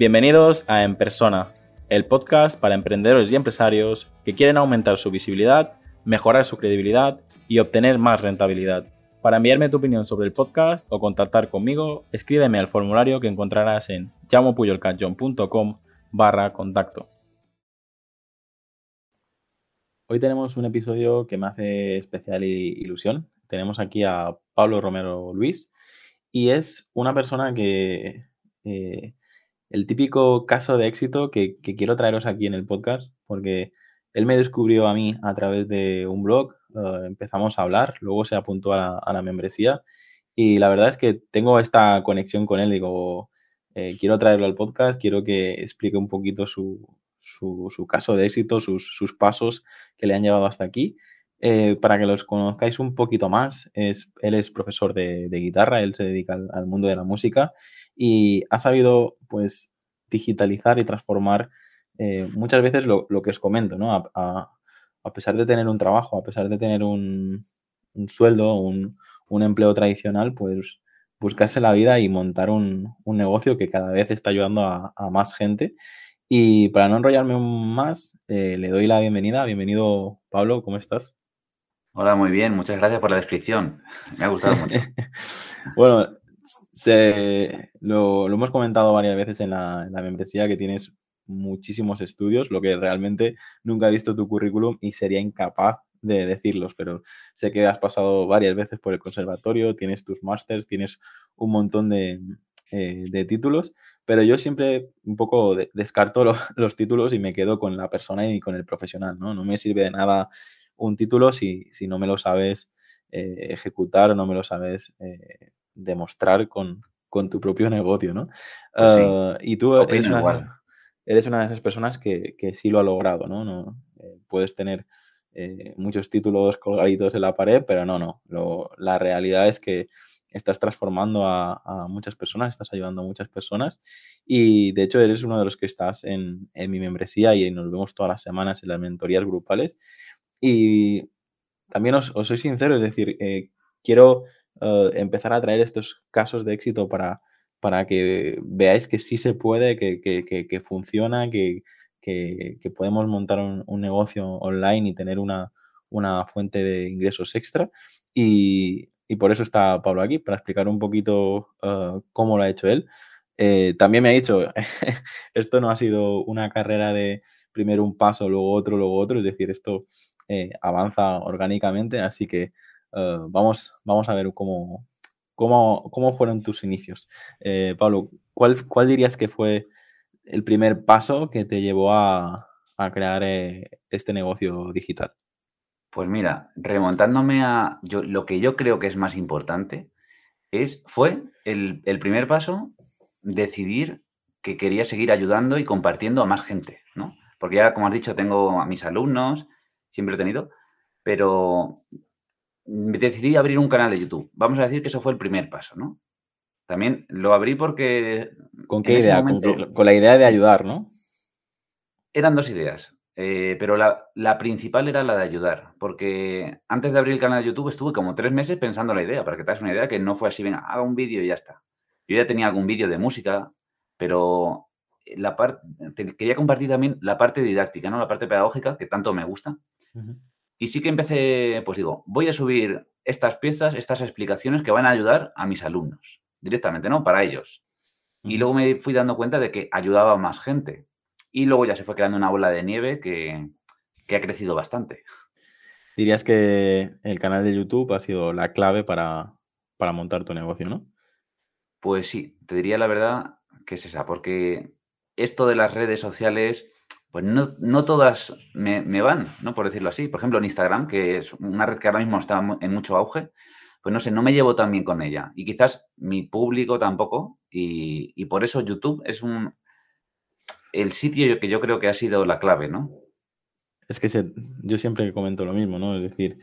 Bienvenidos a En Persona, el podcast para emprendedores y empresarios que quieren aumentar su visibilidad, mejorar su credibilidad y obtener más rentabilidad. Para enviarme tu opinión sobre el podcast o contactar conmigo, escríbeme al formulario que encontrarás en llamopuyolcanchon.com barra contacto. Hoy tenemos un episodio que me hace especial ilusión. Tenemos aquí a Pablo Romero Luis y es una persona que eh, el típico caso de éxito que, quiero traeros aquí en el podcast, porque él me descubrió a mí a través de un blog, eh, empezamos a hablar, luego se apuntó a la, membresía y la verdad es que tengo esta conexión con él, digo, eh, quiero traerlo al podcast, quiero que explique un poquito su, caso de éxito, sus, pasos que le han llevado hasta aquí. Eh, para que los conozcáis un poquito más, es, él es profesor de, guitarra, él se dedica al, mundo de la música y ha sabido pues digitalizar y transformar eh, muchas veces lo, que os comento, ¿no? A, pesar de tener un trabajo, a pesar de tener un, sueldo, un, empleo tradicional, pues buscarse la vida y montar un, negocio que cada vez está ayudando a, más gente. Y para no enrollarme más, eh, le doy la bienvenida. Bienvenido, Pablo, ¿cómo estás? Hola, muy bien, muchas gracias por la descripción. Me ha gustado mucho. bueno, lo, hemos comentado varias veces en la, membresía que tienes muchísimos estudios, lo que realmente nunca he visto tu currículum y sería incapaz de decirlos, pero sé que has pasado varias veces por el conservatorio, tienes tus másters, tienes un montón de, eh, títulos, pero yo siempre un poco descarto los títulos y me quedo con la persona y con el profesional, ¿no? No me sirve de nada un título si, si no me lo sabes eh, ejecutar o no me lo sabes eh, demostrar con, tu propio negocio, ¿no? Pues ah, y tú eres una, eres una, de esas personas que, sí lo ha logrado, ¿no? no eh, puedes tener muchos títulos colgaditos en la pared, pero no, no. la realidad es que estás transformando a, muchas personas, estás ayudando a muchas personas y de hecho eres uno de los que estás en, en mi membresía y nos vemos todas las semanas en las mentorías grupales y también os, soy sincero, es decir, eh, quiero eh, empezar a traer estos casos de éxito para, para que veáis que sí se puede, que, funciona, que, podemos montar un, negocio online y tener una, fuente de ingresos extra. Y, por eso está Pablo aquí, para explicar un poquito eh, cómo lo ha hecho él. también me ha dicho, esto no ha sido una carrera de primero un paso, luego otro, luego otro, es decir, esto eh, avanza orgánicamente, así que eh, vamos, vamos a ver cómo, cómo, fueron tus inicios. Eh, Pablo, ¿cuál, ¿cuál dirías que fue el primer paso que te llevó a, crear este negocio digital? Pues mira, remontándome a lo que yo creo que es más importante, es, fue el, el, primer paso decidir que quería seguir ayudando y compartiendo a más gente, ¿no? Porque ya, como has dicho, tengo a mis alumnos, siempre he tenido, pero decidí abrir un canal de YouTube. Vamos a decir que eso fue el primer paso, ¿no? También lo abrí porque... ¿Con qué idea? con, la idea de ayudar, ¿no? Eran dos ideas, eh, pero la, principal era la de ayudar, porque antes de abrir el canal de YouTube estuve como tres meses pensando la idea, para que te hagas una idea que no fue así, venga, haga un vídeo y ya está. Yo ya tenía algún vídeo de música, pero la parte quería compartir también la parte didáctica, ¿no? La parte pedagógica, que tanto me gusta. Y sí que empecé, pues digo, voy a subir estas piezas, estas explicaciones que van a ayudar a mis alumnos, directamente, ¿no? Para ellos. Y luego me fui dando cuenta de que ayudaba a más gente. Y luego ya se fue creando una bola de nieve que, ha crecido bastante. Dirías que el canal de YouTube ha sido la clave para, para montar tu negocio, ¿no? Pues sí, te diría la verdad que es esa, porque esto de las redes sociales pues no, todas me, van, ¿no? Por decirlo así. Por ejemplo, en Instagram, que es una red que ahora mismo está en mucho auge, pues no sé, no me llevo tan bien con ella. Y quizás mi público tampoco. Y, por eso YouTube es un el sitio que yo creo que ha sido la clave, ¿no? Es que yo siempre comento lo mismo, ¿no? Es decir,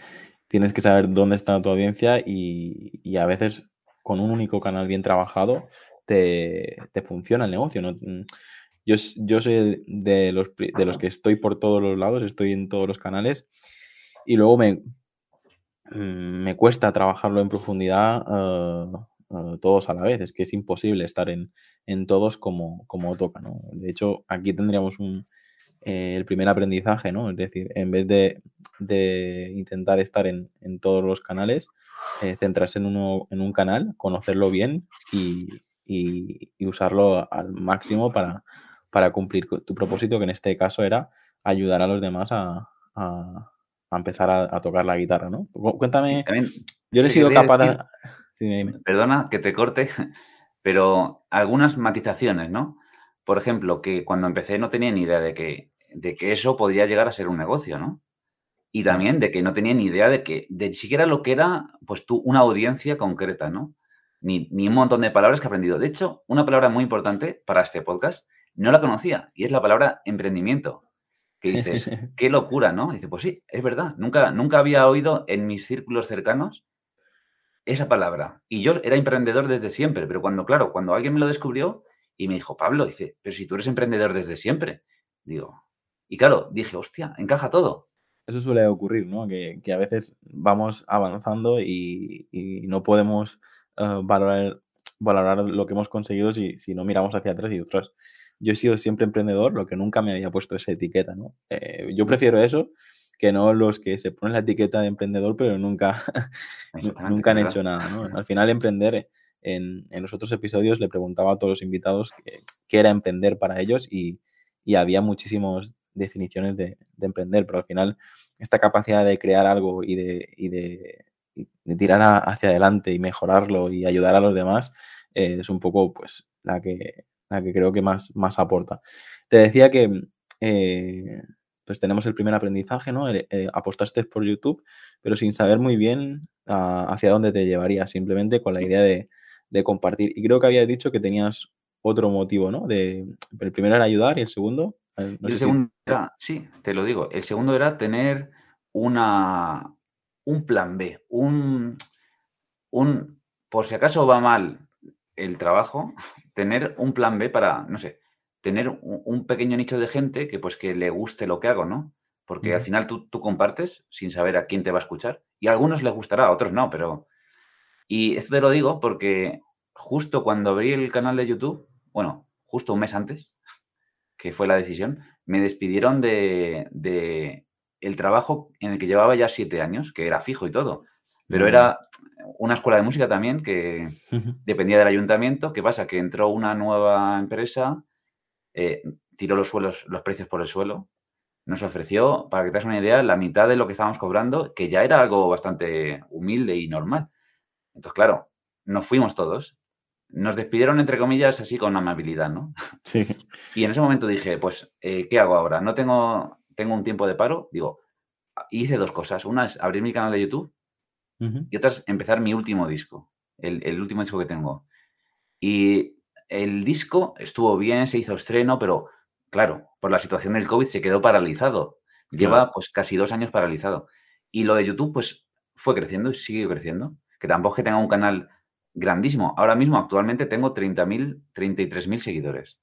tienes que saber dónde está tu audiencia y, a veces con un único canal bien trabajado te, te funciona el negocio, ¿no? Yo, soy de los, de los que estoy por todos los lados, estoy en todos los canales y luego me, mm, me cuesta trabajarlo en profundidad, ah, eh, todos a la vez. Es que es imposible estar en, todos como, como toca, ¿no? De hecho, aquí tendríamos un, eh, el primer aprendizaje, ¿no? Es decir, en vez de, intentar estar en, todos los canales, eh, centrarse en, uno, en un canal, conocerlo bien y, usarlo al máximo para, para cumplir tu propósito, que en este caso era ayudar a los demás a, empezar a, tocar la guitarra, ¿no? Cuéntame, yo he sido capaz de... Perdona que te corte, pero algunas matizaciones, ¿no? Por ejemplo, que cuando empecé no tenía ni idea de que, de que eso podría llegar a ser un negocio, ¿no? Y también de que no tenía ni idea de que, de siquiera lo que era, pues tú, una audiencia concreta, ¿no? Ni, ni un montón de palabras que he aprendido. De hecho, una palabra muy importante para este podcast, no la conocía, y es la palabra emprendimiento que dices, qué locura, ¿no? dice, pues sí, es verdad, nunca, nunca había oído en mis círculos cercanos esa palabra. Y yo era emprendedor desde siempre, pero cuando, claro, cuando alguien me lo descubrió y me dijo, Pablo, dice, pero si tú eres emprendedor desde siempre, digo, y claro, dije, hostia, encaja todo. Eso suele ocurrir, ¿no? Que, a veces vamos avanzando y, no podemos eh, valorar, valorar lo que hemos conseguido si, si no miramos hacia atrás y otras yo he sido siempre emprendedor, lo que nunca me había puesto esa etiqueta, ¿no? Eh, yo prefiero eso que no los que se ponen la etiqueta de emprendedor, pero nunca, nunca han hecho nada, ¿no? Al final, emprender, en, en, los otros episodios le preguntaba a todos los invitados qué, era emprender para ellos y, y había muchísimas definiciones de, de, emprender, pero al final esta capacidad de crear algo y de, y de, de tirar hacia adelante y mejorarlo y ayudar a los demás eh, es un poco pues la que la que creo que más, más aporta. Te decía que eh, pues tenemos el primer aprendizaje, ¿no? Eh, apostaste por YouTube, pero sin saber muy bien ah, hacia dónde te llevaría, simplemente con la idea de, compartir. Y creo que habías dicho que tenías otro motivo, ¿no? De, el primero era ayudar y el segundo... Eh, el segundo era, sí, te lo digo, el segundo era tener una, un plan B, un, un, por si acaso va mal el trabajo, tener un plan B para, no sé, tener un, pequeño nicho de gente que pues que le guste lo que hago, ¿no? Porque al final tú, tú, compartes sin saber a quién te va a escuchar y a algunos les gustará, a otros no, pero... Y esto te lo digo porque justo cuando abrí el canal de YouTube, bueno, justo un mes antes, que fue la decisión, me despidieron de, de el trabajo en el que llevaba ya siete años, que era fijo y todo. Pero era una escuela de música también que dependía del ayuntamiento. ¿Qué pasa? Que entró una nueva empresa, eh, tiró los suelos, los precios por el suelo. Nos ofreció, para que te hagas una idea, la mitad de lo que estábamos cobrando, que ya era algo bastante humilde y normal. Entonces, claro, nos fuimos todos. Nos despidieron, entre comillas, así con amabilidad, ¿no? Sí. Y en ese momento dije, pues, eh, ¿qué hago ahora? No tengo, tengo un tiempo de paro. Digo, hice dos cosas. Una es abrir mi canal de YouTube y otra es empezar mi último disco, el, último disco que tengo. Y el disco estuvo bien, se hizo estreno, pero claro, por la situación del COVID se quedó paralizado. Lleva pues casi dos años paralizado. Y lo de YouTube pues fue creciendo y sigue creciendo. Que tampoco es que tenga un canal grandísimo. Ahora mismo actualmente tengo 30.000, 33.000 seguidores.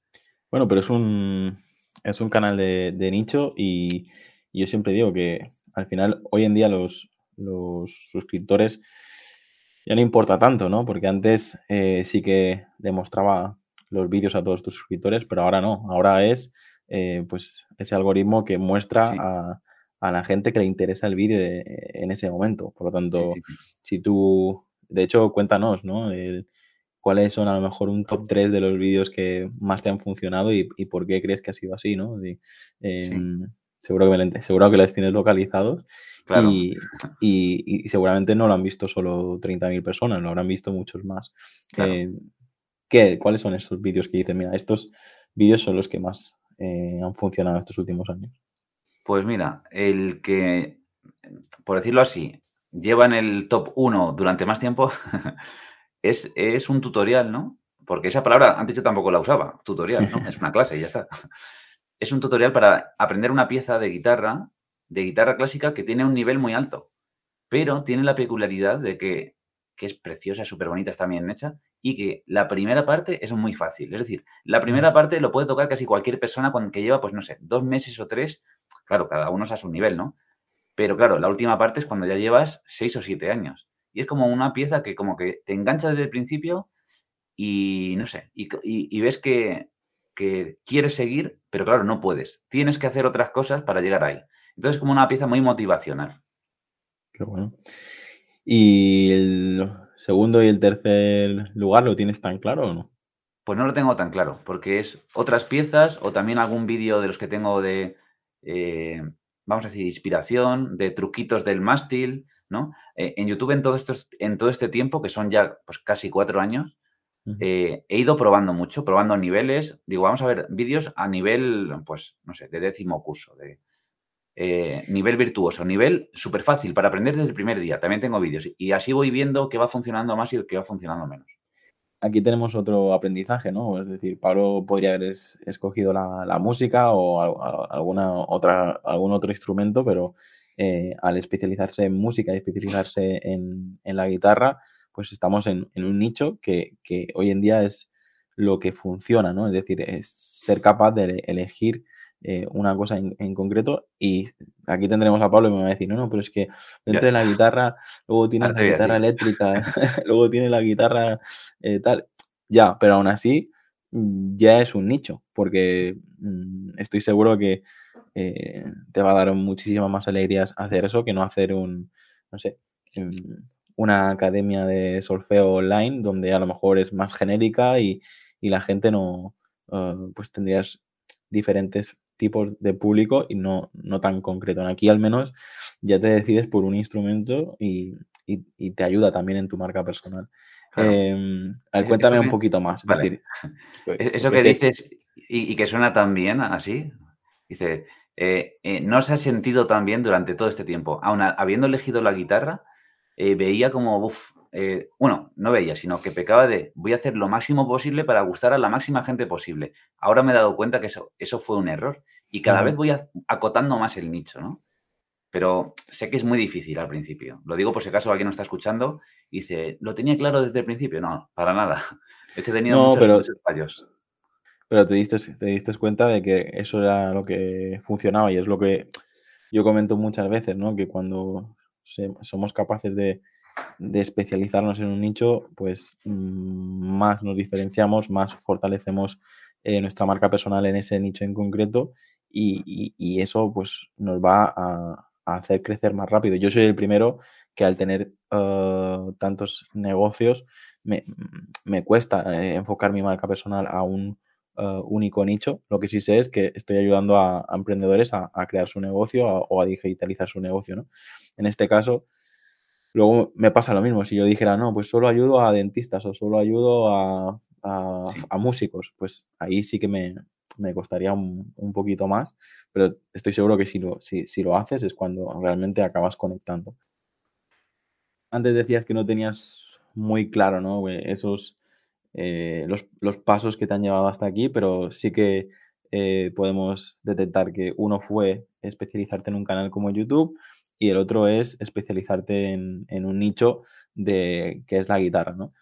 Bueno, pero es un, es un canal de, de nicho y yo siempre digo que al final hoy en día los, los suscriptores ya no importa tanto, ¿no? Porque antes eh, sí que demostraba los vídeos a todos tus suscriptores, pero ahora no. Ahora es eh, pues ese algoritmo que muestra a, la gente que le interesa el vídeo en ese momento. Por lo tanto, si tú, de hecho, cuéntanos, ¿no? cuáles son a lo mejor un top 3 de los vídeos que más te han funcionado y, por qué crees que ha sido así, ¿no? Em, seguro, que, seguro que las tienes localizados y, seguramente no lo han visto solo 30.000 personas, lo habrán visto muchos más. Eh, ¿qué, ¿Cuáles son estos vídeos que dicen, mira, estos vídeos son los que más eh, han funcionado estos últimos años? Pues mira, el que, por decirlo así, lleva en el top 1 durante más tiempo es, es un tutorial, ¿no? Porque esa palabra antes yo tampoco la usaba, tutorial, ¿no? Es una clase y ya está. Es un tutorial para aprender una pieza de guitarra de guitarra clásica que tiene un nivel muy alto, pero tiene la peculiaridad de que, es preciosa, súper bonita, está bien hecha, y que la primera parte es muy fácil. Es decir, la primera parte lo puede tocar casi cualquier persona con que lleva, pues no sé, dos meses o tres, claro, cada uno es a su nivel, ¿no? Pero claro, la última parte es cuando ya llevas seis o siete años. y es como una pieza que como que te engancha desde el principio y no sé, y, ves que, que, quieres seguir, pero claro, no puedes. Tienes que hacer otras cosas para llegar ahí. Entonces es como una pieza muy motivacional. Qué bueno. ¿Y el segundo y el tercer lugar lo tienes tan claro o no? Pues no lo tengo tan claro, porque es otras piezas o también algún vídeo de los que tengo de, eh, vamos a decir, inspiración, de truquitos del mástil, ¿no? Eh, en YouTube en todo, en todo este tiempo, que son ya pues, casi cuatro años, eh, he ido probando mucho, probando niveles. Digo, vamos a ver vídeos a nivel, pues, no sé, de décimo curso, de nivel virtuoso, nivel súper fácil para aprender desde el primer día. También tengo vídeos y así voy viendo qué va funcionando más y qué va funcionando menos aquí tenemos otro aprendizaje, ¿no? Es decir, Pablo podría haber escogido la, música o alguna otra, algún otro instrumento, pero eh, al especializarse en música y especializarse en, la guitarra, pues estamos en, un nicho que, hoy en día es lo que funciona, ¿no? Es decir, es ser capaz de elegir eh, una cosa en, concreto y aquí tendremos a Pablo y me va a decir, no, no, pero es que dentro de la guitarra, luego tiene la guitarra eléctrica, luego tiene la guitarra eh, tal, ya, pero aún así mm, ya es un nicho, porque mm, estoy seguro que eh, te va a dar muchísimas más alegrías hacer eso que no hacer un, no sé, una academia de solfeo online donde a lo mejor es más genérica y, la gente no, pues tendrías diferentes tipos de público y no, no tan concreto. Aquí al menos ya te decides por un instrumento y, te ayuda también en tu marca personal. Em, cuéntame un poquito más. Pues, eso que dices y, que suena tan bien así, dice, eh, eh, no se ha sentido tan bien durante todo este tiempo. Aún habiendo elegido la guitarra, eh, veía como, uff, eh, bueno, no veía, sino que pecaba de voy a hacer lo máximo posible para gustar a la máxima gente posible. Ahora me he dado cuenta que eso, eso fue un error y cada vez voy acotando más el nicho, ¿no? Pero sé que es muy difícil al principio. Lo digo por si acaso alguien no está escuchando y dice, ¿lo tenía claro desde el principio? No, para nada. He tenido muchos, pero, fallos. Pero te diste, te diste cuenta de que eso era lo que funcionaba y es lo que yo comento muchas veces, ¿no? Que cuando somos capaces de especializarnos en un nicho, pues mm, más nos diferenciamos, más fortalecemos eh, nuestra marca personal en ese nicho en concreto y, eso pues nos va a, hacer crecer más rápido. Yo soy el primero que al tener uh, tantos negocios me, cuesta eh, enfocar mi marca personal a un uh, único nicho. Lo que sí sé es que estoy ayudando a, emprendedores a, crear su negocio o a digitalizar su negocio. ¿no? En este caso, Luego me pasa lo mismo, si yo dijera, no, pues solo ayudo a dentistas o solo ayudo a, músicos, pues ahí sí que me, costaría un, poquito más, pero estoy seguro que si lo, si, lo haces es cuando realmente acabas conectando. Antes decías que no tenías muy claro, ¿no? Esos, eh, los, pasos que te han llevado hasta aquí, pero sí que eh, podemos detectar que uno fue especializarte en un canal como YouTube, y el otro es especializarte en, un nicho de que es la guitarra, ¿no?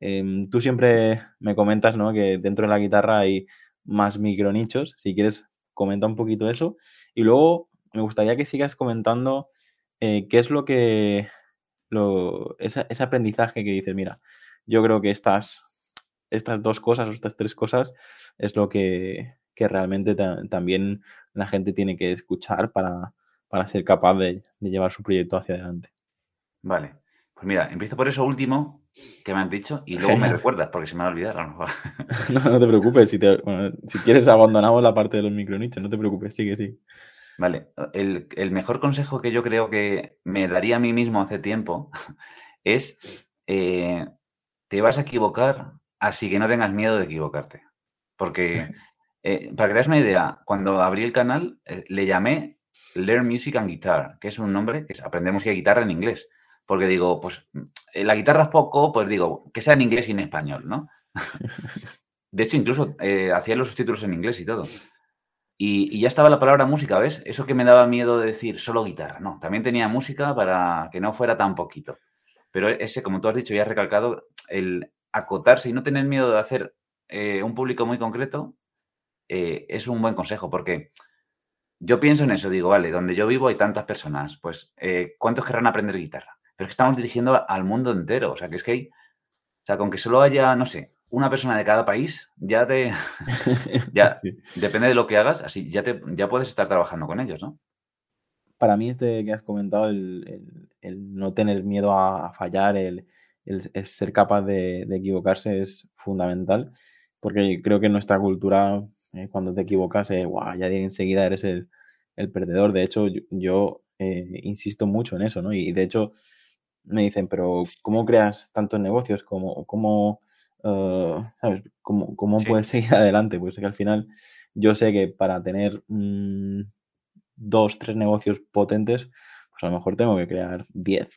Em, tú siempre me comentas, ¿no? Que dentro de la guitarra hay más micronichos. Si quieres, comenta un poquito eso. Y luego me gustaría que sigas comentando eh, qué es lo que... Lo, ese, aprendizaje que dices, mira, yo creo que estas, estas dos cosas o estas tres cosas es lo que, realmente también la gente tiene que escuchar para, para ser capaz de, llevar su proyecto hacia adelante. Vale. Pues mira, empiezo por eso último que me han dicho y luego me recuerdas porque se me va a olvidar a lo mejor. no, no te preocupes. Si, quieres abandonamos la parte de los micronichos, no te preocupes, sigue, sí. Vale. El, mejor consejo que yo creo que me daría a mí mismo hace tiempo es eh, te vas a equivocar, así que no tengas miedo de equivocarte. Porque, eh, para que te das una idea, cuando abrí el canal eh, le llamé Learn Music and Guitar, que es un nombre que es aprender música y guitarra en inglés. Porque digo, pues eh, la guitarra es poco, pues digo, que sea en inglés y en español, ¿no? De hecho, incluso eh, hacía los subtítulos en inglés y todo. Y, ya estaba la palabra música, ¿ves? Eso que me daba miedo de decir solo guitarra. No, también tenía música para que no fuera tan poquito. Pero ese, como tú has dicho y has recalcado, el acotarse y no tener miedo de hacer eh, un público muy concreto es un buen consejo, porque yo pienso en eso, digo, vale, donde yo vivo hay tantas personas, pues, eh, ¿cuántos querrán aprender guitarra? pero es que estamos dirigiendo al mundo entero. O sea, que es que hay, o sea, con que solo haya, no sé, una persona de cada país, ya te, ya, depende de lo que hagas, así ya, te, ya puedes estar trabajando con ellos, ¿no? Para mí este que has comentado, el, no tener miedo a, fallar, el, ser capaz de, equivocarse es fundamental, porque creo que en nuestra cultura, eh, cuando te equivocas, eh, ya enseguida eres el, perdedor. De hecho, yo, eh, insisto mucho en eso, ¿no? Y de hecho me dicen, pero ¿cómo creas tantos negocios? ¿Cómo, cómo Ah, ¿sabes? ¿Cómo, puedes seguir adelante? Pues que al final yo sé que para tener mm, dos, tres negocios potentes, pues a lo mejor tengo que crear diez,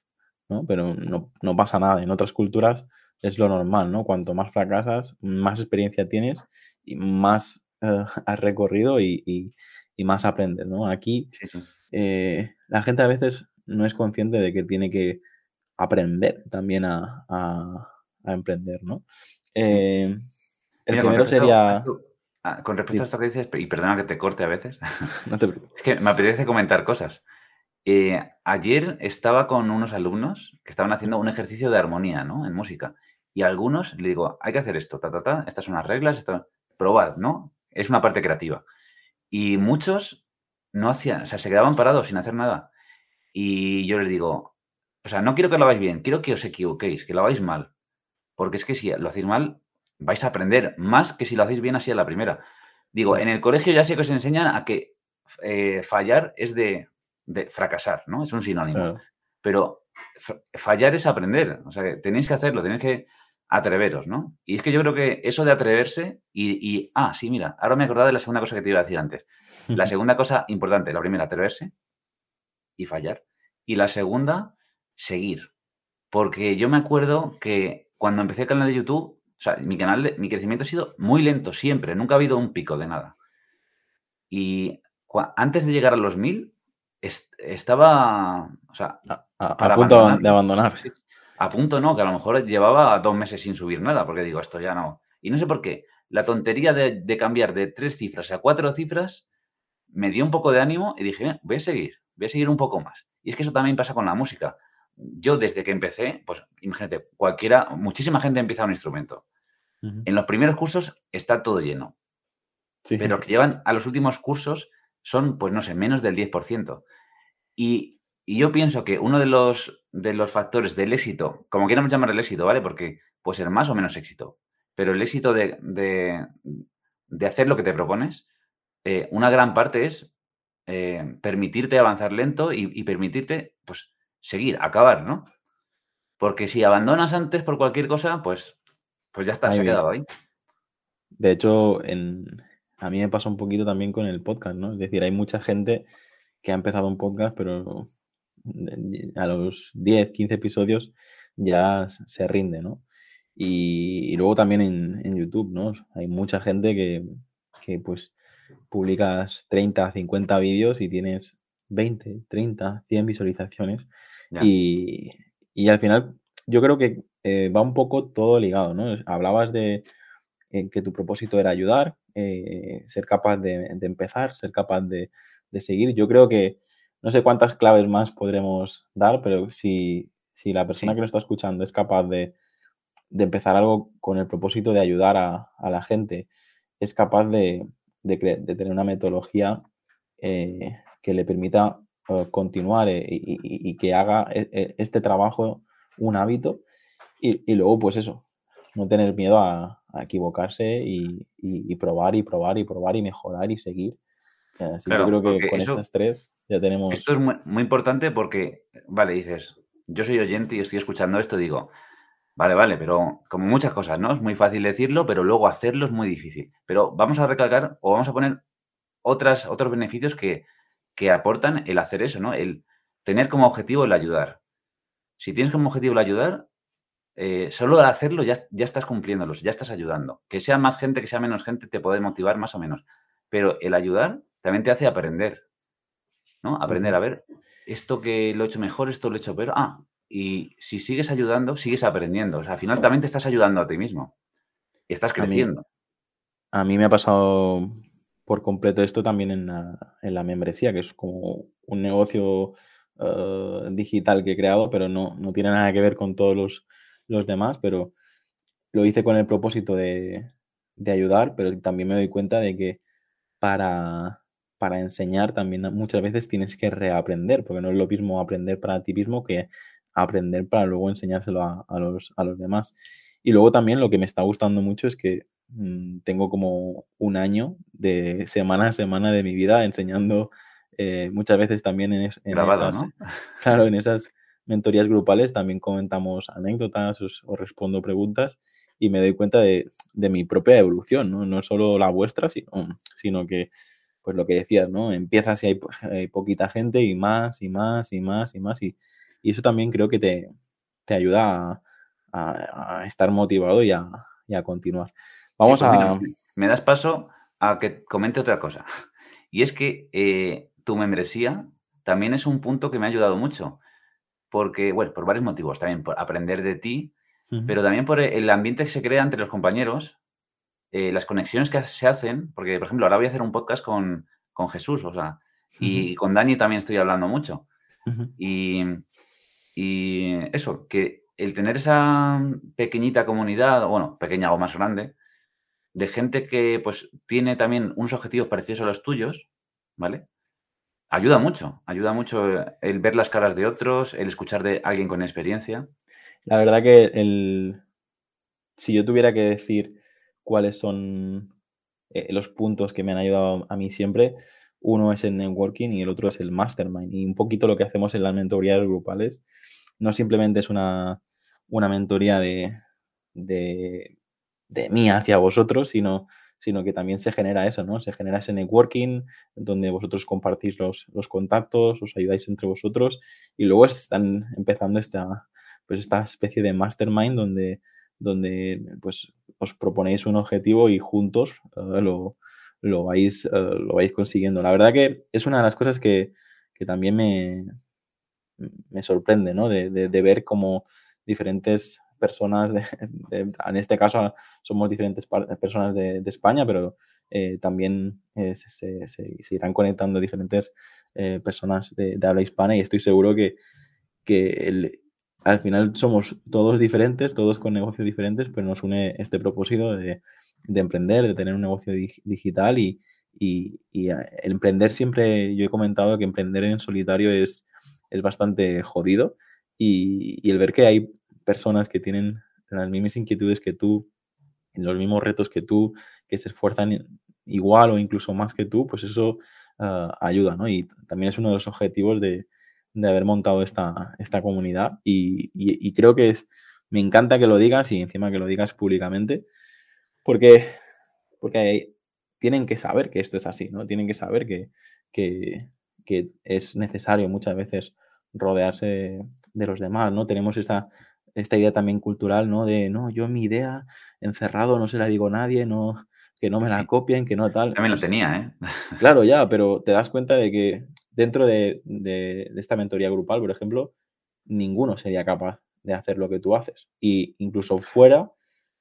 ¿no? Pero no, pasa nada. En otras culturas es lo normal, ¿no? Cuanto más fracasas, más experiencia tienes y más eh, has recorrido y, más aprendes, ¿no? Aquí eh, la gente a veces no es consciente de que tiene que aprender también a a emprender, ¿no? Eh, el primero sería... Ah, con respecto a esto que dices, y perdona que te corte a veces, no te es que me apetece comentar cosas. Eh, ayer estaba con unos alumnos que estaban haciendo un ejercicio de armonía, ¿no? En música. Y a algunos le digo, hay que hacer esto, ta, ta, ta, estas son las reglas, esto... probad, ¿no? Es una parte creativa. Y muchos no hacían, o sea, se quedaban parados sin hacer nada. Y yo les digo, o sea, no quiero que lo hagáis bien, quiero que os equivoquéis, que lo hagáis mal. Porque es que si lo hacéis mal, vais a aprender más que si lo hacéis bien así a la primera. Digo, en el colegio ya sé que os enseñan a que eh, fallar es de, fracasar, ¿no? Es un sinónimo. Pero fallar es aprender. O sea, tenéis que hacerlo, tenéis que atreveros, ¿no? Y es que yo creo que eso de atreverse y, ah, sí, mira, ahora me he acordado de la segunda cosa que te iba a decir antes. La segunda cosa importante, la primera, atreverse y fallar. Y la segunda, seguir. Porque yo me acuerdo que cuando empecé el canal de YouTube, o sea, mi canal, mi crecimiento ha sido muy lento siempre, nunca ha habido un pico de nada. Y antes de llegar a los mil, estaba, o sea, a, punto de abandonar. A punto no, que a lo mejor llevaba dos meses sin subir nada, porque digo, esto ya no. Y no sé por qué, la tontería de, cambiar de tres cifras a cuatro cifras me dio un poco de ánimo y dije, voy a seguir, voy a seguir un poco más. Y es que eso también pasa con la música yo desde que empecé, pues imagínate, cualquiera, muchísima gente empieza un instrumento. En los primeros cursos está todo lleno. Pero que llevan a los últimos cursos son, pues no sé, menos del 10%. Y, yo pienso que uno de los, de los factores del éxito, como quieramos llamar el éxito, ¿vale? Porque puede ser más o menos éxito, pero el éxito de, de, hacer lo que te propones, eh, una gran parte es eh, permitirte avanzar lento y, y permitirte, pues, seguir, acabar, ¿no? Porque si abandonas antes por cualquier cosa, pues, pues ya está, se ha quedado ahí. De hecho, en, a mí me pasa un poquito también con el podcast, ¿no? Es decir, hay mucha gente que ha empezado un podcast, pero a los 10, 15 episodios ya se rinde, ¿no? Y, luego también en, YouTube, ¿no? Hay mucha gente que, que pues publicas 30, 50 vídeos y tienes 20, 30, 100 visualizaciones y, al final yo creo que eh, va un poco todo ligado, ¿no? Hablabas de eh, que tu propósito era ayudar, eh, ser capaz de, empezar, ser capaz de, seguir. Yo creo que no sé cuántas claves más podremos dar, pero si, la persona que lo está escuchando es capaz de, empezar algo con el propósito de ayudar a, la gente, es capaz de, tener una metodología que le permita eh, continuar eh, y, que haga eh, este trabajo un hábito y, luego pues eso, no tener miedo a, equivocarse y, probar y probar y probar y mejorar y seguir. Así yo creo que con estas tres ya tenemos... Esto es muy, muy, importante porque, vale, dices, yo soy oyente y estoy escuchando esto, digo, vale, vale, pero como muchas cosas, ¿no? Es muy fácil decirlo, pero luego hacerlo es muy difícil. Pero vamos a recalcar o vamos a poner otras, otros beneficios que, que aportan el hacer eso, ¿no? El tener como objetivo el ayudar. Si tienes como objetivo el ayudar, eh, solo al hacerlo ya, ya estás cumpliéndolos, ya estás ayudando. Que sea más gente, que sea menos gente, te puede motivar más o menos. Pero el ayudar también te hace aprender, ¿no? Aprender a ver, esto que lo he hecho mejor, esto lo he hecho peor. Ah, y si sigues ayudando, sigues aprendiendo. O sea, al final también te estás ayudando a ti mismo. Y estás creciendo. a mí me ha pasado por completo esto también en la, en la, membresía, que es como un negocio eh, digital que he creado, pero no, no tiene nada que ver con todos los, los demás, pero lo hice con el propósito de, de ayudar, pero también me doy cuenta de que para, para enseñar también muchas veces tienes que reaprender, porque no es lo mismo aprender para ti mismo que aprender para luego enseñárselo a, los, a los demás. Y luego también lo que me está gustando mucho es que mm, tengo como un año de semana a semana de mi vida enseñando eh, muchas veces también en, esas, claro, en esas mentorías grupales también comentamos anécdotas, os, respondo preguntas y me doy cuenta de, mi propia evolución, ¿no? No solo la vuestra, sino, sino que, pues lo que decías, ¿no? Empiezas y hay, poquita gente y más y más y más y más y, eso también creo que te, te ayuda a, estar motivado y a, continuar. Vamos pues a... me das paso a que comente otra cosa. Y es que eh, tu membresía también es un punto que me ha ayudado mucho. Porque, bueno, por varios motivos. También por aprender de ti, pero también por el ambiente que se crea entre los compañeros, eh, las conexiones que se hacen. Porque, por ejemplo, ahora voy a hacer un podcast con, Jesús, o sea, y con Dani también estoy hablando mucho. y, y eso, que el tener esa pequeñita comunidad, bueno, pequeña o más grande, de gente que pues tiene también unos objetivos parecidos a los tuyos, ¿vale? Ayuda mucho, ayuda mucho el ver las caras de otros, el escuchar de alguien con experiencia. La verdad que el, si yo tuviera que decir cuáles son eh, los puntos que me han ayudado a mí siempre, uno es el networking y el otro es el mastermind. Y un poquito lo que hacemos en las mentorías grupales no simplemente es una, una mentoría de, de, de mí hacia vosotros, sino sino que también se genera eso, ¿no? Se genera ese networking donde vosotros compartís los, contactos, os ayudáis entre vosotros y luego están empezando esta, pues esta especie de mastermind donde, donde pues os proponéis un objetivo y juntos eh, lo, lo, vais, eh, lo vais consiguiendo. La verdad que es una de las cosas que, también me, me sorprende, ¿no? De, de, de ver cómo diferentes personas, en este caso somos diferentes personas de, España, pero eh, también eh, se, irán conectando diferentes personas de, habla hispana y estoy seguro que, que al final somos todos diferentes, todos con negocios diferentes, pero nos une este propósito de, emprender, de tener un negocio digital y, el emprender siempre, yo he comentado que emprender en solitario es, es bastante jodido y, el ver que hay personas que tienen las mismas inquietudes que tú, los mismos retos que tú, que se esfuerzan igual o incluso más que tú, pues eso ah, ayuda, ¿no? Y también es uno de los objetivos de, haber montado esta, esta comunidad y, creo que es, me encanta que lo digas y encima que lo digas públicamente, porque, porque tienen que saber que esto es así, ¿no? Tienen que saber que, que, que es necesario muchas veces rodearse de los demás, ¿no? Tenemos esta esta idea también cultural, ¿no? De, no, yo mi idea encerrado no se la digo a nadie, no, que no me la copien, que no tal. También lo tenía, ¿eh? Claro, ya, pero te das cuenta de que dentro de, esta mentoría grupal, por ejemplo, ninguno sería capaz de hacer lo que tú haces. Y incluso fuera,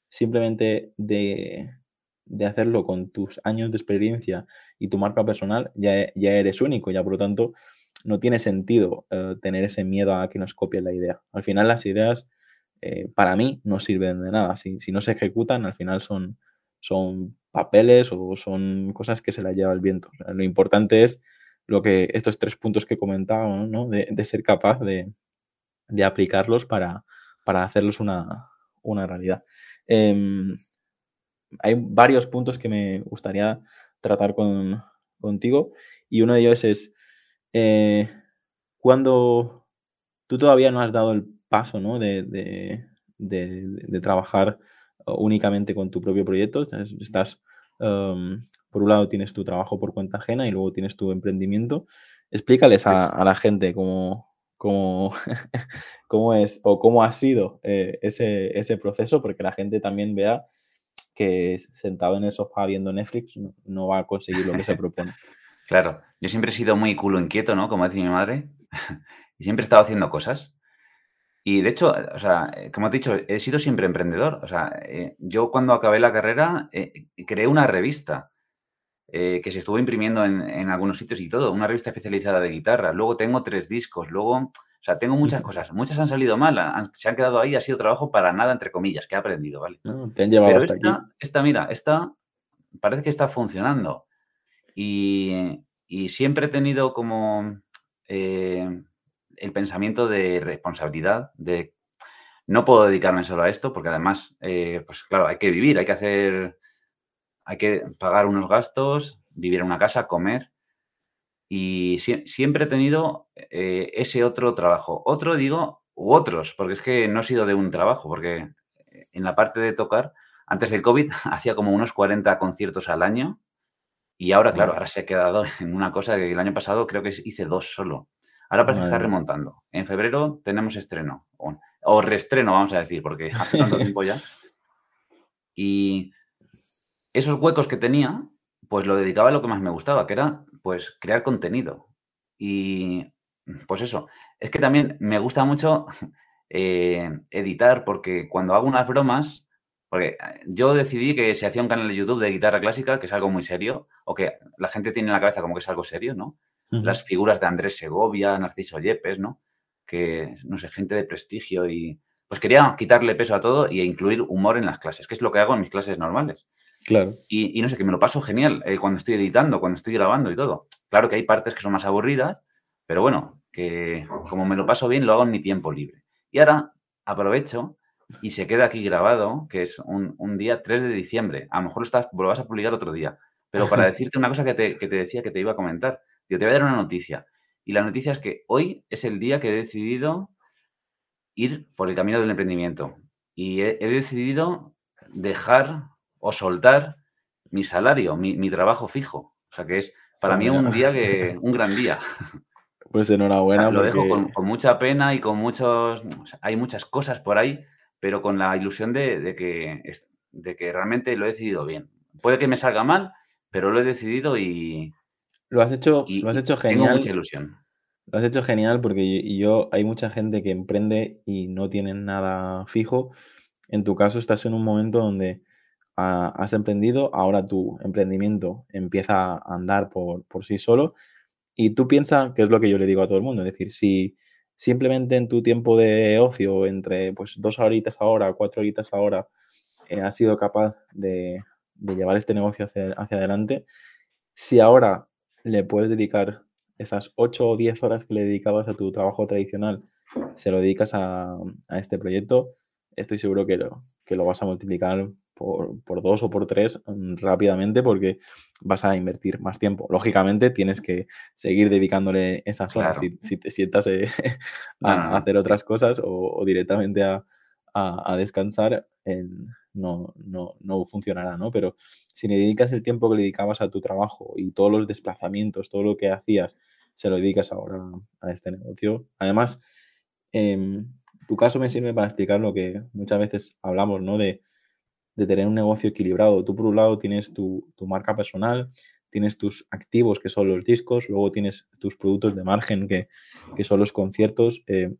simplemente de, hacerlo con tus años de experiencia y tu marca personal, ya, ya eres único, ya por lo tanto no tiene sentido eh, tener ese miedo a que nos copien la idea. Al final las ideas eh, para mí no sirven de nada. Si, no se ejecutan, al final son, son papeles o son cosas que se las lleva el viento. lo importante es lo que estos tres puntos que he comentado, ¿no? de, ser capaz de, aplicarlos para, para hacerlos una, realidad. Em, hay varios puntos que me gustaría tratar con, contigo y uno de ellos es eh, cuando tú todavía no has dado el paso ¿no? de, de, trabajar únicamente con tu propio proyecto. Estás, um, por un lado, tienes tu trabajo por cuenta ajena y luego tienes tu emprendimiento. Explícales a, la gente cómo, cómo, cómo, es o cómo ha sido eh, ese, ese proceso, porque la gente también vea que sentado en el sofá viendo Netflix no va a conseguir lo que se propone. Claro, yo siempre he sido muy culo inquieto, ¿no? Como decía mi madre. y siempre he estado haciendo cosas. Y de hecho, o sea, eh, como he dicho, he sido siempre emprendedor. O sea, eh, yo cuando acabé la carrera eh, creé una revista. Eh, que se estuvo imprimiendo en, en, algunos sitios y todo, una revista especializada de guitarra. Luego tengo tres discos, luego, o sea, tengo muchas cosas. Muchas han salido mal, se han quedado ahí, ha sido trabajo para nada, entre comillas, que he aprendido, ¿vale? te han llevado hasta esta, aquí. esta, mira, esta parece que está funcionando. Y, y siempre he tenido como eh, el pensamiento de responsabilidad, de no puedo dedicarme solo a esto, porque además, eh, pues claro, hay que vivir, hay que hacer, hay que pagar unos gastos, vivir en una casa, comer. Y siempre he tenido eh, ese otro trabajo. Otro, digo, u otros, porque es que no ha sido de un trabajo, porque en la parte de tocar, antes del COVID, hacía como unos 40 conciertos al año. Y ahora, claro, ahora se ha quedado en una cosa que el año pasado creo que hice dos solo. Ahora parece que está remontando. En febrero tenemos estreno, o reestreno, vamos a decir, porque hace tanto tiempo ya. Y esos huecos que tenía, pues lo dedicaba a lo que más me gustaba, que era pues crear contenido. Y pues eso, es que también me gusta mucho eh, editar, porque cuando hago unas bromas, porque yo decidí que se hacía un canal de YouTube de guitarra clásica, que es algo muy serio, o que la gente tiene en la cabeza como que es algo serio, ¿no? las figuras de Andrés Segovia, Narciso Yepes, ¿no? Que, no sé, gente de prestigio y... Pues quería quitarle peso a todo y incluir humor en las clases, que es lo que hago en mis clases normales. Claro. Y, no sé, que me lo paso genial eh, cuando estoy editando, cuando estoy grabando y todo. Claro que hay partes que son más aburridas, pero bueno, que como me lo paso bien, lo hago en mi tiempo libre. Y ahora aprovecho y se queda aquí grabado, que es un, un día 3 de diciembre. A lo mejor lo, estás, lo vas a publicar otro día. Pero para decirte una cosa que te, que te decía que te iba a comentar. Yo te voy a dar una noticia. Y la noticia es que hoy es el día que he decidido ir por el camino del emprendimiento. Y he, decidido dejar o soltar mi salario, mi, trabajo fijo. O sea que es para mí un día que, un gran día. Pues enhorabuena. Lo dejo con, mucha pena y con muchos. hay muchas cosas por ahí, pero con la ilusión de, que, de que realmente lo he decidido bien. Puede que me salga mal, pero lo he decidido y, lo has hecho, lo has hecho genial. Tengo mucha ilusión. Lo has hecho genial porque yo, hay mucha gente que emprende y no tienen nada fijo. En tu caso estás en un momento donde has emprendido, ahora tu emprendimiento empieza a andar por, sí solo. Y tú piensas, que es lo que yo le digo a todo el mundo, es decir, si simplemente en tu tiempo de ocio, entre pues dos horitas ahora, cuatro horitas ahora, eh, has sido capaz de, llevar este negocio hacia, hacia adelante, si ahora le puedes dedicar esas 8 o 10 horas que le dedicabas a tu trabajo tradicional, se lo dedicas a, este proyecto, estoy seguro que lo, que lo vas a multiplicar por, por, dos o por tres mm, rápidamente porque vas a invertir más tiempo. Lógicamente tienes que seguir dedicándole esas horas. Si, te sientas eh, a, hacer otras cosas o, directamente a, a descansar, no, no, no funcionará, ¿no? Pero si le dedicas el tiempo que le dedicabas a tu trabajo y todos los desplazamientos, todo lo que hacías, se lo dedicas ahora a este negocio. Además, em, tu caso me sirve para explicar lo que muchas veces hablamos, ¿no? De, tener un negocio equilibrado. Tú, por un lado, tienes tu, marca personal, tienes tus activos, que son los discos, luego tienes tus productos de margen, que, son los conciertos. Eh,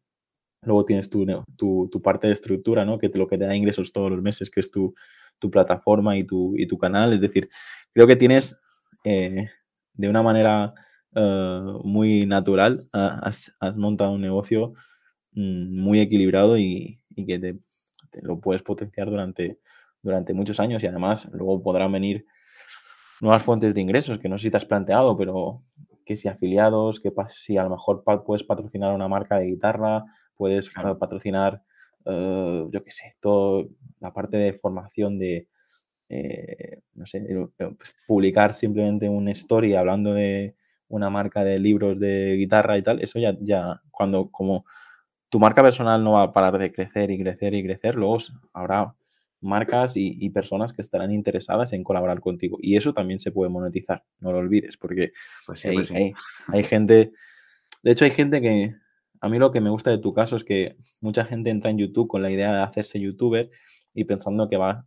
Luego tienes tu, tu, parte de estructura, ¿no? Que te, lo que te da ingresos todos los meses, que es tu, plataforma y tu, y tu canal. Es decir, creo que tienes eh, de una manera eh, muy natural, has, montado un negocio mm, muy equilibrado y, que te, lo puedes potenciar durante, durante muchos años y además luego podrán venir nuevas fuentes de ingresos que no sé si te has planteado, pero que si afiliados, que si a lo mejor puedes patrocinar una marca de guitarra, puedes patrocinar, eh, yo qué sé, toda la parte de formación de, eh, no sé, pues, publicar simplemente una story hablando de una marca de libros de guitarra y tal, eso ya, ya cuando como tu marca personal no va a parar de crecer y crecer y crecer, luego habrá marcas y, personas que estarán interesadas en colaborar contigo. Y eso también se puede monetizar, no lo olvides, porque pues pues hay, gente, de hecho hay gente que, a mí lo que me gusta de tu caso es que mucha gente entra en YouTube con la idea de hacerse youtuber y pensando que va,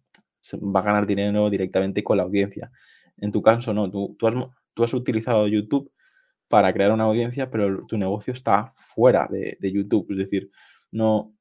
va a ganar dinero directamente con la audiencia. En tu caso, no, tú, tú, has, tú has utilizado YouTube para crear una audiencia, pero tu negocio está fuera de, YouTube. Es decir, no,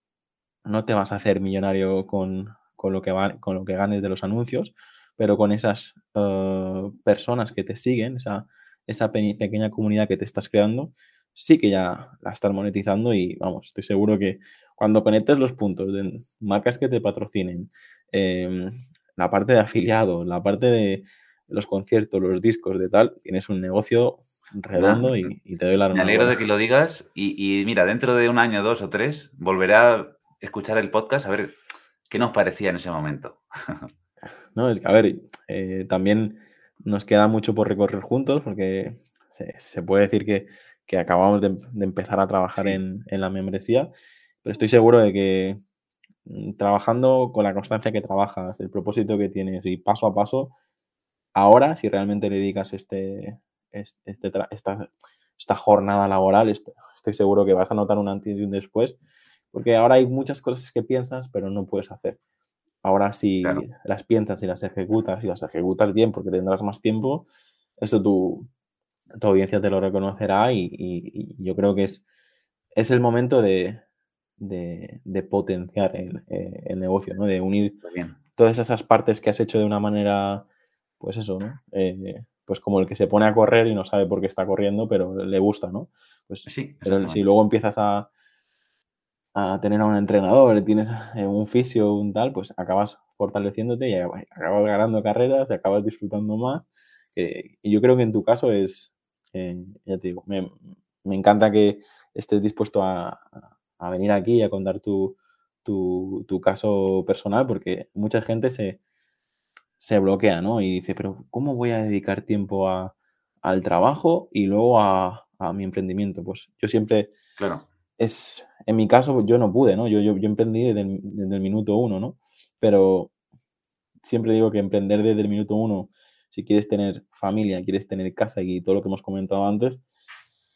no te vas a hacer millonario con, con lo que, va, con lo que ganes de los anuncios, pero con esas eh, personas que te siguen, esa, esa pequeña comunidad que te estás creando, sí que ya la estás monetizando y vamos, estoy seguro que cuando conectes los puntos de marcas que te patrocinen, em, la parte de afiliados, la parte de los conciertos, los discos, de tal, tienes un negocio redondo y, te doy la Me alegro de que lo digas y, y, mira, dentro de un año, dos o tres, volveré a escuchar el podcast a ver qué nos parecía en ese momento. no, es que, a ver, eh, también nos queda mucho por recorrer juntos porque se, puede decir que, acabamos de, empezar a trabajar en, en la membresía, pero estoy seguro de que mm, trabajando con la constancia que trabajas, el propósito que tienes y paso a paso, ahora, si realmente le dedicas este, este, esta, esta, jornada laboral, estoy seguro que vas a notar un antes y un después, porque ahora hay muchas cosas que piensas, pero no puedes hacer. Ahora si las piensas y las ejecutas y las ejecutas bien porque tendrás más tiempo, eso tu, tu audiencia te lo reconocerá y, yo creo que es, es el momento de, de, potenciar el, eh, el, negocio, ¿no? De unir todas esas partes que has hecho de una manera, pues eso, ¿no? Eh, pues como el que se pone a correr y no sabe por qué está corriendo, pero le gusta, ¿no? Pues sí, pero si luego empiezas a, a tener a un entrenador, tienes eh, un fisio, un tal, pues acabas fortaleciéndote y acabas ganando carreras, y acabas disfrutando más. y yo creo que en tu caso es, eh, ya te digo, me, encanta que estés dispuesto a, a, venir aquí y a contar tu, tu, caso personal, porque mucha gente se, bloquea, ¿no? Y dice, pero ¿cómo voy a dedicar tiempo al trabajo y luego a, a, mi emprendimiento? Pues yo siempre, claro. Es, en mi caso, yo no pude, ¿no? Yo, yo, yo emprendí desde el, minuto uno, ¿no? Pero siempre digo que emprender desde el minuto uno, si quieres tener familia, quieres tener casa y todo lo que hemos comentado antes,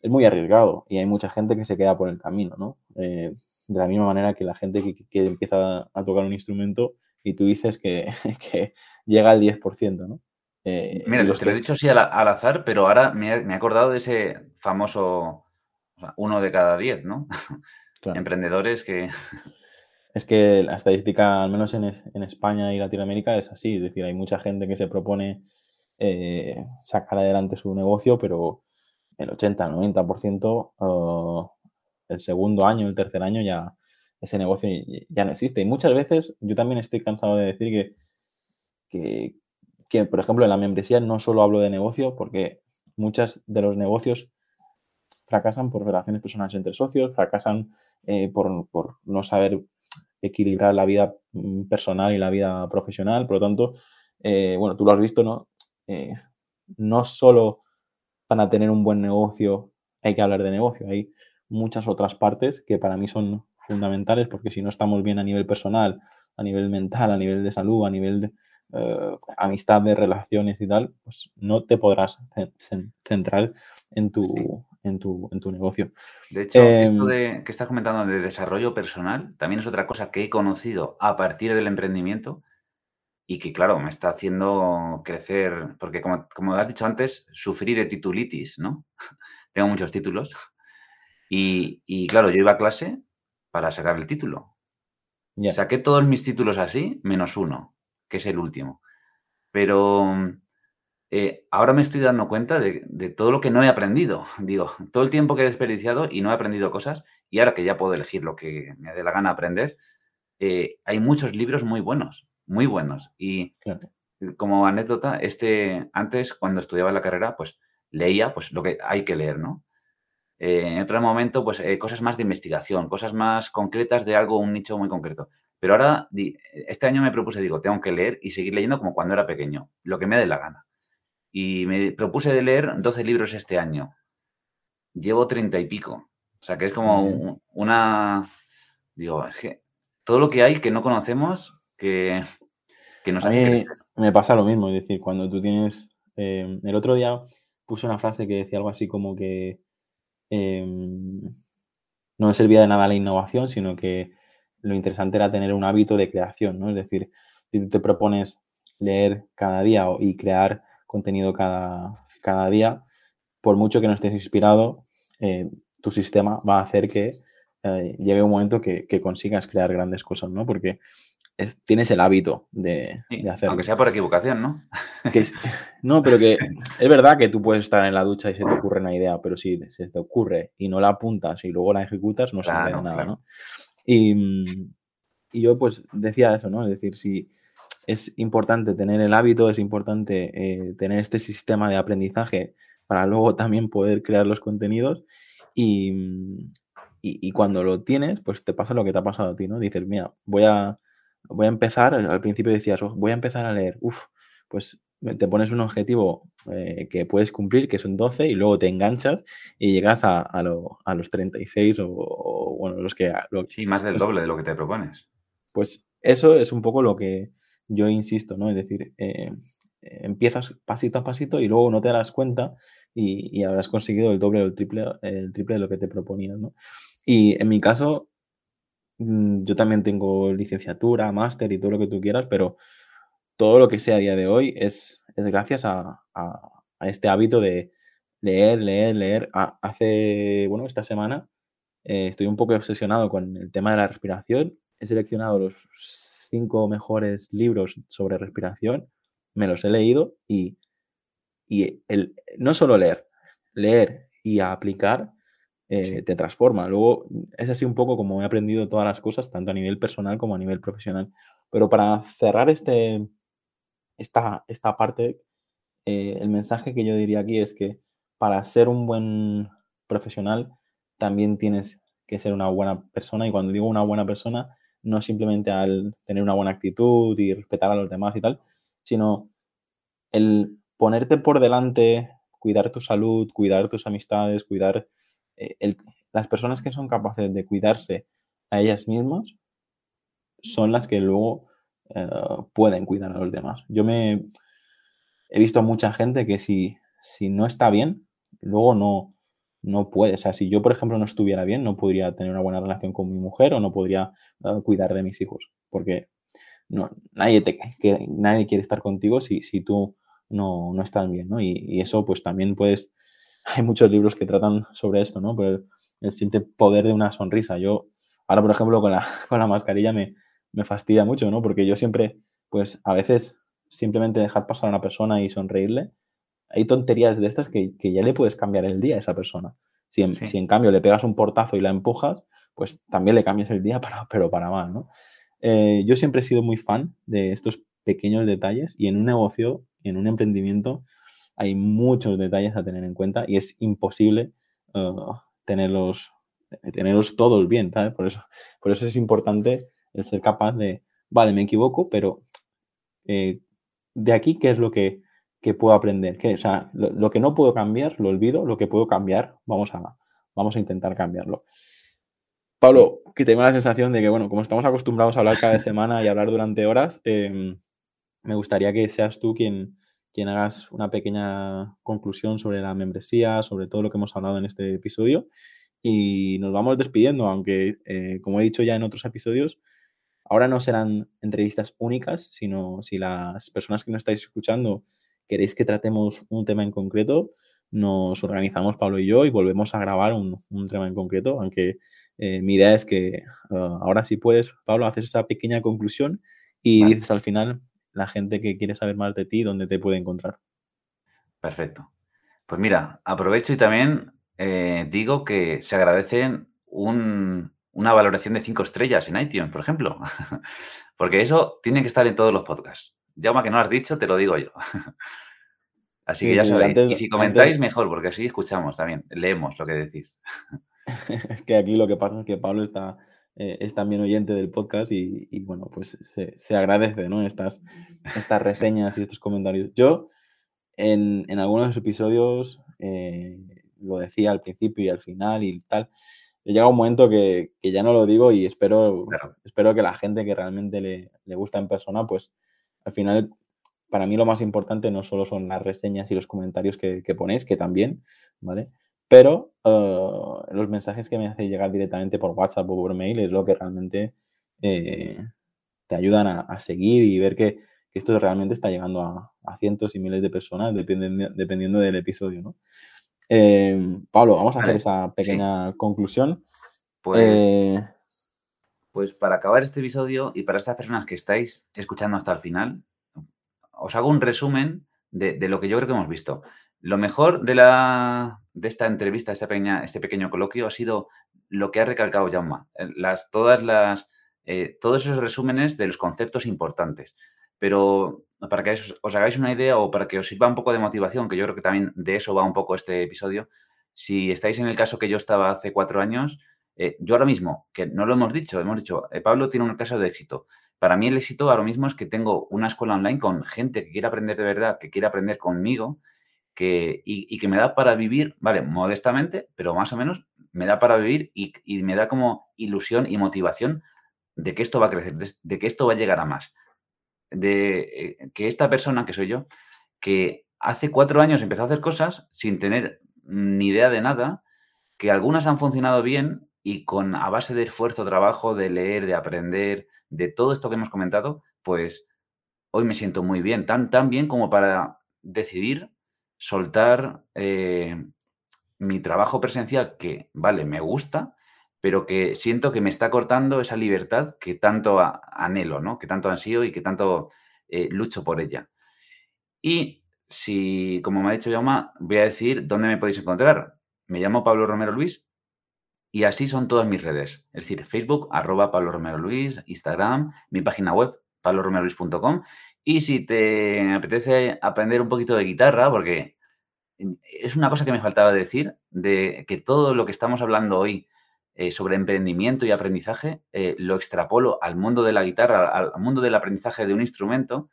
es muy arriesgado y hay mucha gente que se queda por el camino, ¿no? Eh, de la misma manera que la gente que, que empieza a tocar un instrumento y tú dices que, que llega al 10%, ¿no? Eh, Mira, te lo he dicho así al, azar, pero ahora me, he acordado de ese famoso uno de cada diez, ¿no? Emprendedores que... Es que la estadística, al menos en, en, España y Latinoamérica, es así. Es decir, hay mucha gente que se propone eh, sacar adelante su negocio, pero el 80, el 90%, el segundo año, el tercer año ya, ese negocio ya no existe. Y muchas veces yo también estoy cansado de decir que, que, por ejemplo, en la membresía no solo hablo de negocio, porque muchos de los negocios fracasan por relaciones personales entre socios, fracasan eh, por, no saber equilibrar la vida mm, personal y la vida profesional. Por lo tanto, eh, bueno, tú lo has visto, ¿no? Eh, no solo para tener un buen negocio hay que hablar de negocio, hay muchas otras partes que para mí son fundamentales porque si no estamos bien a nivel personal, a nivel mental, a nivel de salud, a nivel de eh, amistad, de relaciones y tal, pues no te podrás centrar en tu, en tu, en tu negocio. De hecho, esto em, de, que estás comentando de desarrollo personal también es otra cosa que he conocido a partir del emprendimiento y que, claro, me está haciendo crecer, porque como, como has dicho antes, sufrí de titulitis, ¿no? Tengo muchos títulos y, claro, yo iba a clase para sacar el título. Saqué todos mis títulos así, menos uno, que es el último. Pero eh, ahora me estoy dando cuenta de, todo lo que no he aprendido. Digo, todo el tiempo que he desperdiciado y no he aprendido cosas, y ahora que ya puedo elegir lo que me dé la gana aprender, eh, hay muchos libros muy buenos, muy buenos. Y como anécdota, este, antes, cuando estudiaba la carrera, pues leía pues lo que hay que leer, ¿no? Eh, en otro momento, pues cosas más de investigación, cosas más concretas de algo, un nicho muy concreto. Pero ahora, este año me propuse, digo, tengo que leer y seguir leyendo como cuando era pequeño, lo que me dé la gana. Y me propuse de leer 12 libros este año. Llevo 30 y pico. O sea, que es como una... Digo, es que todo lo que hay que no conocemos, que, que nos A mí me pasa lo mismo, es decir, cuando tú tienes... Eh, el otro día puse una frase que decía algo así como que Em, no servía de nada la innovación, sino que lo interesante era tener un hábito de creación, ¿no? Es decir, si tú te propones leer cada día y crear contenido cada, cada día, por mucho que no estés inspirado, eh, tu sistema va a hacer que eh, llegue un momento que, consigas crear grandes cosas, ¿no? Porque tienes el hábito de, hacerlo. Aunque sea por equivocación, ¿no? no, pero que es verdad que tú puedes estar en la ducha y se te ocurre una idea, pero si se te ocurre y no la apuntas y luego la ejecutas, no sirve de nada, ¿no? Y, yo pues decía eso, ¿no? Es decir, si es importante tener el hábito, es importante eh, tener este sistema de aprendizaje para luego también poder crear los contenidos y, y, cuando lo tienes, pues te pasa lo que te ha pasado a ti, ¿no? Dices, mira, voy a, voy a empezar, al principio decías, oh, voy a empezar a leer, uff, pues te pones un objetivo eh, que puedes cumplir, que son 12, y luego te enganchas y llegas a, a, los 36 o, bueno, los que... sí, más del doble de lo que te propones. Pues eso es un poco lo que yo insisto, ¿no? Es decir, eh, empiezas pasito a pasito y luego no te das cuenta y, habrás conseguido el doble o el triple, el triple de lo que te proponías, ¿no? Y en mi caso, mm, yo también tengo licenciatura, máster y todo lo que tú quieras, pero todo lo que sé a día de hoy es, es gracias a, este hábito de leer, leer, leer. hace, bueno, esta semana eh, estoy un poco obsesionado con el tema de la respiración. He seleccionado los cinco mejores libros sobre respiración, me los he leído y, y el, no solo leer, leer y aplicar eh, te transforma. Luego, es así un poco como he aprendido todas las cosas, tanto a nivel personal como a nivel profesional. Pero para cerrar este, esta, esta parte, eh, el mensaje que yo diría aquí es que para ser un buen profesional también tienes que ser una buena persona. Y cuando digo una buena persona, no simplemente al tener una buena actitud y respetar a los demás y tal, sino el ponerte por delante, cuidar tu salud, cuidar tus amistades, cuidar eh, las personas que son capaces de cuidarse a ellas mismas son las que luego eh, pueden cuidar a los demás. Yo me he visto a mucha gente que si, si no está bien, luego no, no puede. O si yo, por ejemplo, no estuviera bien, no podría tener una buena relación con mi mujer o no podría eh, cuidar de mis hijos. Porque no, nadie, te, que, nadie quiere estar contigo si, si tú no, no estás bien, ¿no? Y, y, eso, pues también puedes hay muchos libros que tratan sobre esto, ¿no? Pero el, simple poder de una sonrisa. Yo, ahora, por ejemplo, con la, con la mascarilla me, me fastidia mucho, ¿no? Porque yo siempre, pues a veces simplemente dejar pasar a una persona y sonreírle, hay tonterías de estas que, que ya le puedes cambiar el día a esa persona. Si en, si en, cambio le pegas un portazo y la empujas, pues también le cambias el día, para, pero para mal, ¿no? Eh, yo siempre he sido muy fan de estos pequeños detalles y en un negocio, en un emprendimiento, hay muchos detalles a tener en cuenta y es imposible uh, tenerlos, tenerlos todos bien, ¿sabes? Por eso, por eso es importante el ser capaz de, vale, me equivoco, pero eh, de aquí, ¿qué es lo que, puedo aprender? ¿Qué? O sea, lo, que no puedo cambiar, lo olvido, lo que puedo cambiar, vamos a, vamos a intentar cambiarlo. Pablo, que tengo la sensación de que, bueno, como estamos acostumbrados a hablar cada semana y hablar durante horas, em, me gustaría que seas tú quien, quien hagas una pequeña conclusión sobre la membresía, sobre todo lo que hemos hablado en este episodio. Y nos vamos despidiendo, aunque, eh, como he dicho ya en otros episodios, ahora no serán entrevistas únicas, sino si las personas que nos estáis escuchando queréis que tratemos un tema en concreto, nos organizamos Pablo y yo y volvemos a grabar un, tema en concreto, aunque eh, mi idea es que uh, ahora sí puedes, Pablo, hacer esa pequeña conclusión y dices al final la gente que quiere saber más de ti, dónde te puede encontrar. Perfecto. Pues mira, aprovecho y también eh, digo que se agradecen una valoración de cinco estrellas en iTunes, por ejemplo. Porque eso tiene que estar en todos los podcasts. Ya que no has dicho, te lo digo yo. Así que ya sabéis. y si comentáis, mejor, porque así escuchamos también, leemos lo que decís. es que aquí lo que pasa es que Pablo está eh, es también oyente del podcast y, bueno, pues se, agradece, ¿no? Estas, estas reseñas y estos comentarios. Yo, en, en algunos episodios, eh, lo decía al principio y al final y tal, llega un momento que, ya no lo digo y espero, espero que la gente que realmente le, le gusta en persona, pues al final para mí lo más importante no solo son las reseñas y los comentarios que, que ponéis, que también, ¿vale? Pero eh, los mensajes que me hace llegar directamente por WhatsApp o por mail es lo que realmente eh, te ayudan a, seguir y ver que, esto realmente está llegando a, cientos y miles de personas dependiendo, dependiendo del episodio. ¿no? Eh, Pablo, vamos a hacer esa pequeña conclusión. Pues, pues para acabar este episodio y para estas personas que estáis escuchando hasta el final, os hago un resumen de, lo que yo creo que hemos visto. Lo mejor de, la, de esta entrevista, esta pequeña, este pequeño coloquio, ha sido lo que ha recalcado Jaume. Eh, las, todas las, eh, todos esos resúmenes de los conceptos importantes. Pero para que os, hagáis una idea o para que os sirva un poco de motivación, que yo creo que también de eso va un poco este episodio, si estáis en el caso que yo estaba hace cuatro años, eh, yo ahora mismo, que no lo hemos dicho, hemos dicho, Pablo tiene un caso de éxito. Para mí el éxito ahora mismo es que tengo una escuela online con gente que quiere aprender de verdad, que quiere aprender conmigo que, y, que me da para vivir, vale, modestamente, pero más o menos me da para vivir y, me da como ilusión y motivación de que esto va a crecer, de, que esto va a llegar a más. De eh, que esta persona, que soy yo, que hace cuatro años empezó a hacer cosas sin tener ni idea de nada, que algunas han funcionado bien y con a base de esfuerzo, trabajo, de leer, de aprender, de todo esto que hemos comentado, pues hoy me siento muy bien, tan, tan bien como para decidir soltar eh, mi trabajo presencial, que, vale, me gusta, pero que siento que me está cortando esa libertad que tanto anhelo, ¿no? Que tanto ansío y que tanto eh, lucho por ella. Y si, como me ha dicho Yoma, voy a decir dónde me podéis encontrar. Me llamo Pablo Romero Luis y así son todas mis redes. Es decir, Facebook, arroba Pablo Romero Luis, Instagram, mi página web, pabloromeroluis.com. Y si te apetece aprender un poquito de guitarra, porque es una cosa que me faltaba decir, de que todo lo que estamos hablando hoy eh, sobre emprendimiento y aprendizaje, eh, lo extrapolo al mundo de la guitarra, al mundo del aprendizaje de un instrumento.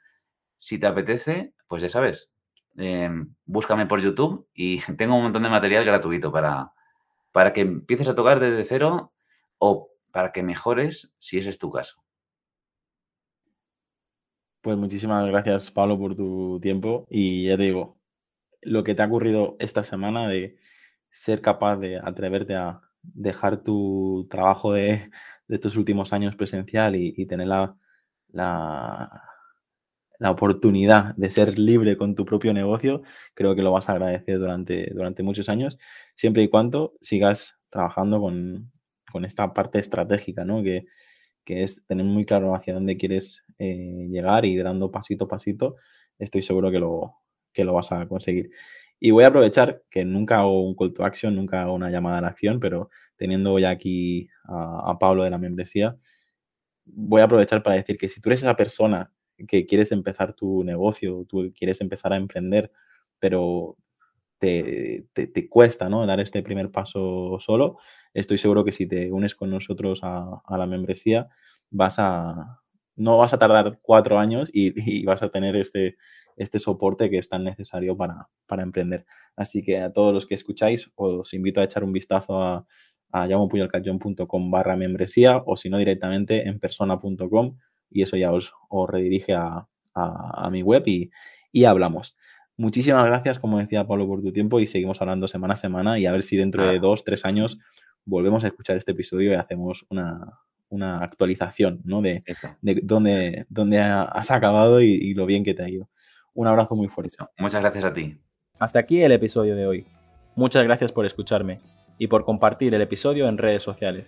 Si te apetece, pues ya sabes, em, búscame por YouTube y tengo un montón de material gratuito para, para que empieces a tocar desde cero o para que mejores si ese es tu caso. Pues muchísimas gracias, Pablo, por tu tiempo. Y ya te digo, lo que te ha ocurrido esta semana de ser capaz de atreverte a dejar tu trabajo de, tus últimos años presencial y, tener la, la, oportunidad de ser libre con tu propio negocio, creo que lo vas a agradecer durante, durante muchos años, siempre y cuando sigas trabajando con, esta parte estratégica, ¿no? Que, es tener muy claro hacia dónde quieres eh, llegar y dando pasito a pasito, estoy seguro que lo, que lo vas a conseguir. Y voy a aprovechar que nunca hago un call to action, nunca hago una llamada a la acción, pero teniendo ya aquí a, Pablo de la membresía, voy a aprovechar para decir que si tú eres esa persona que quieres empezar tu negocio, tú quieres empezar a emprender, pero te, te, cuesta ¿no? dar este primer paso solo, estoy seguro que si te unes con nosotros a, a la membresía, vas a, no vas a tardar cuatro años y, vas a tener este, este soporte que es tan necesario para, emprender. Así que a todos los que escucháis, os invito a echar un vistazo a, a barra membresía o si no directamente en persona.com y eso ya os, redirige a, mi web y, y, hablamos. Muchísimas gracias, como decía Pablo, por tu tiempo y seguimos hablando semana a semana y a ver si dentro de dos, tres años volvemos a escuchar este episodio y hacemos una, una actualización, ¿no? De, de dónde, dónde, has acabado y, lo bien que te ha ido. Un abrazo muy fuerte. Muchas gracias a ti. Hasta aquí el episodio de hoy. Muchas gracias por escucharme y por compartir el episodio en redes sociales.